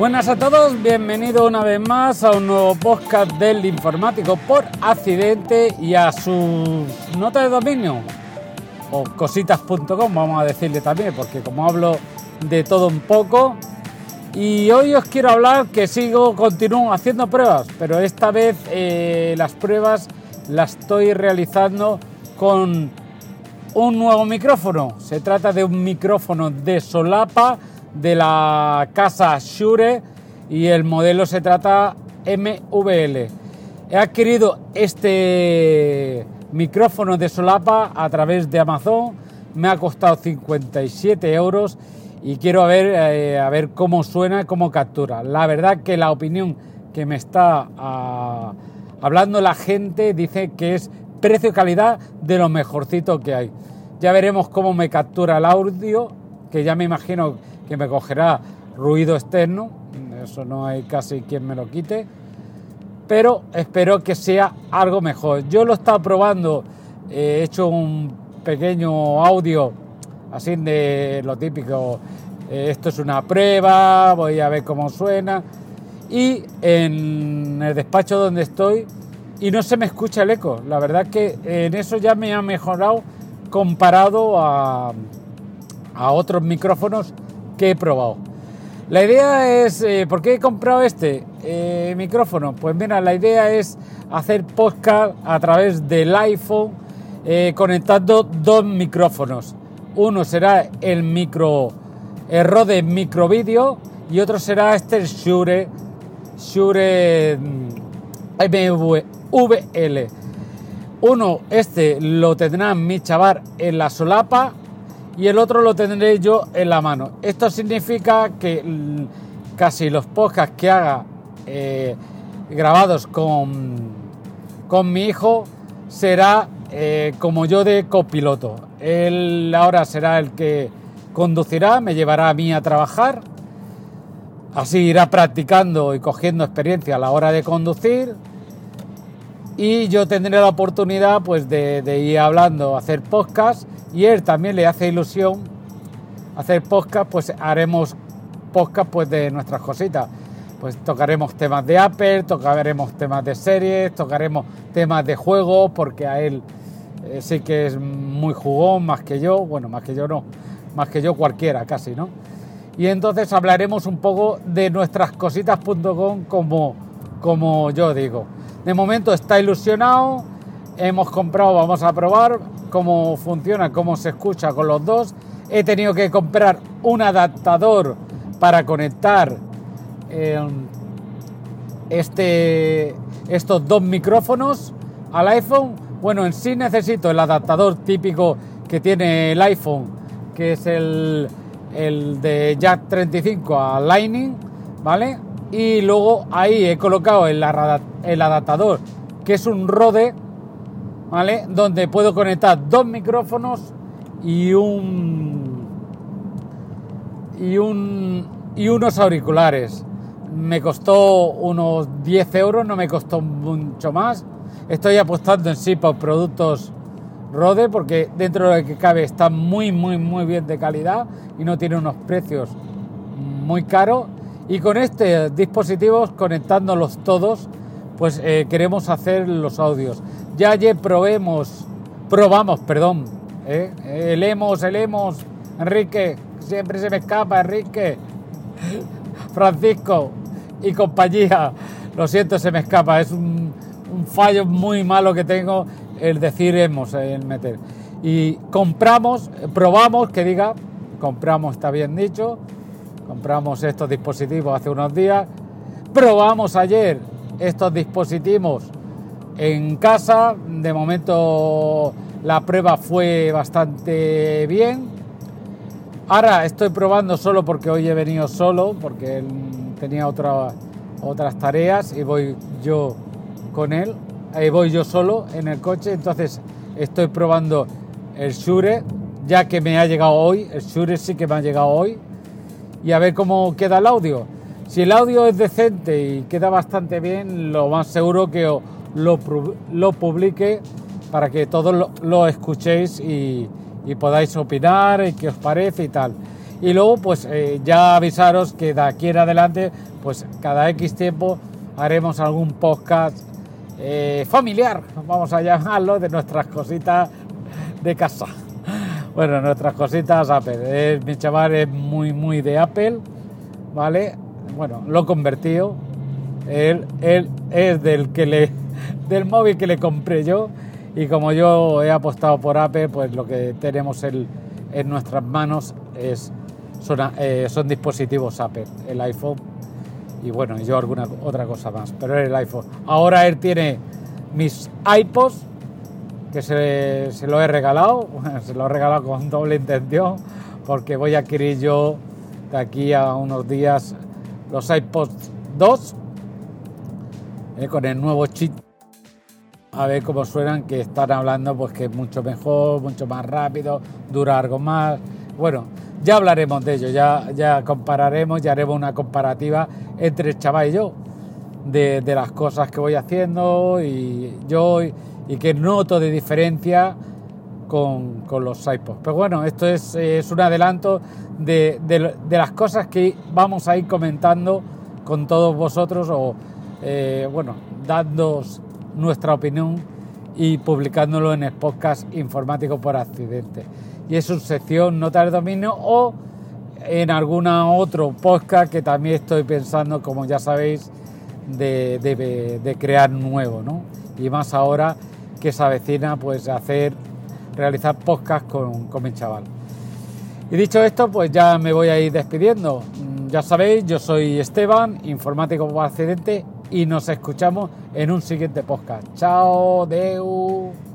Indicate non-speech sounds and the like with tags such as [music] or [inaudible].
Buenas a todos, bienvenido una vez más a un nuevo podcast del informático por accidente y a su nota de dominio o cositas.com vamos a decirle también porque como hablo de todo un poco y hoy os quiero hablar que sigo, continúo haciendo pruebas, pero esta vez eh, las pruebas las estoy realizando con un nuevo micrófono. Se trata de un micrófono de solapa de la casa Shure y el modelo se trata MVL. He adquirido este micrófono de solapa a través de Amazon, me ha costado 57 euros y quiero ver, eh, a ver cómo suena, cómo captura. La verdad que la opinión que me está ah, hablando la gente dice que es precio y calidad de lo mejorcito que hay. Ya veremos cómo me captura el audio, que ya me imagino que me cogerá ruido externo, eso no hay casi quien me lo quite, pero espero que sea algo mejor. Yo lo he estado probando, he hecho un pequeño audio así de lo típico, eh, esto es una prueba, voy a ver cómo suena, y en el despacho donde estoy, y no se me escucha el eco, la verdad que en eso ya me ha mejorado comparado a, a otros micrófonos que he probado. La idea es, eh, ¿por qué he comprado este eh, micrófono? Pues mira, la idea es hacer podcast a través del iPhone eh, conectando dos micrófonos. Uno será el micro, el Rode micro vídeo y otro será este Shure, Shure mm, MVL. Uno, este lo tendrá mi chaval en la solapa y el otro lo tendré yo en la mano. Esto significa que casi los podcasts que haga eh, grabados con, con mi hijo será eh, como yo de copiloto. Él ahora será el que conducirá, me llevará a mí a trabajar. Así irá practicando y cogiendo experiencia a la hora de conducir. Y yo tendré la oportunidad pues de, de ir hablando, hacer podcast y él también le hace ilusión hacer podcast, pues haremos podcast pues de nuestras cositas. Pues tocaremos temas de Apple, tocaremos temas de series, tocaremos temas de juegos, porque a él eh, sí que es muy jugón, más que yo, bueno, más que yo no, más que yo cualquiera casi, ¿no? Y entonces hablaremos un poco de nuestras cositas.com como, como yo digo. De momento está ilusionado, hemos comprado, vamos a probar, cómo funciona, cómo se escucha con los dos. He tenido que comprar un adaptador para conectar em, este, estos dos micrófonos al iPhone. Bueno, en sí necesito el adaptador típico que tiene el iPhone, que es el, el de Jack 35 a Lightning, ¿vale? Y luego ahí he colocado el adaptador, que es un Rode ¿vale? Donde puedo conectar dos micrófonos y un y un y unos auriculares. Me costó unos 10 euros, no me costó mucho más. Estoy apostando en sí por productos Rode porque dentro de lo que cabe está muy, muy, muy bien de calidad y no tiene unos precios muy caros. Y con este dispositivos, conectándolos todos, pues eh, queremos hacer los audios. Ya ayer probemos, probamos, perdón, ¿eh? el hemos, el hemos, Enrique, siempre se me escapa, Enrique, Francisco y compañía, lo siento, se me escapa, es un, fallo muy malo que tengo el decir hemos, el meter. Y compramos, probamos, que diga, compramos, está bien dicho, compramos estos dispositivos hace unos días, probamos ayer estos dispositivos en casa. De momento la prueba fue bastante bien. Ahora estoy probando solo porque hoy he venido solo, porque tenía otra, otras tareas y voy yo con él. Ahí voy yo solo en el coche, entonces estoy probando el Shure, ya que me ha llegado hoy. El Shure sí que me ha llegado hoy. Y a ver cómo queda el audio. Si el audio es decente y queda bastante bien, lo más seguro que lo, lo publique para que todos lo, escuchéis y, podáis opinar y qué os parece y tal. Y luego, pues eh, ya avisaros que de aquí en adelante, pues cada X tiempo haremos algún podcast eh, familiar, vamos a llamarlo, de nuestras cositas de casa. Bueno, nuestras cositas Apple. mi chaval es muy, muy de Apple, ¿vale? Bueno, lo convertido. Él, él es del que le, del móvil que le compré yo. Y como yo he apostado por Apple, pues lo que tenemos en nuestras manos es son, eh, son dispositivos Apple, el iPhone y bueno, yo alguna otra cosa más, pero es el iPhone. Ahora él tiene mis iPods, que se, se lo he regalado, [laughs] se lo he regalado con doble intención, porque voy a adquirir yo de aquí a unos días los iPods 2 eh, con el nuevo chip. A ver cómo suenan, que están hablando pues que es mucho mejor, mucho más rápido, dura algo más. Bueno, ya hablaremos de ello, ya, ya compararemos, ya haremos una comparativa entre el chaval y yo, de, las cosas que voy haciendo y yo y, que noto de diferencia con, los iPods. Pero bueno, esto es, un adelanto de, las cosas que vamos a ir comentando con todos vosotros o, eh, bueno, dando nuestra opinión y publicándolo en el podcast informático por accidente y es su sección Nota de Dominio o en alguna otro podcast que también estoy pensando, como ya sabéis, de, crear nuevo, ¿no? Y más ahora que se avecina pues hacer, realizar podcast con, con mi chaval. Y dicho esto, pues ya me voy a ir despidiendo. Ya sabéis, yo soy Esteban, informático por accidente, y nos escuchamos en un siguiente podcast. Chao, Deu.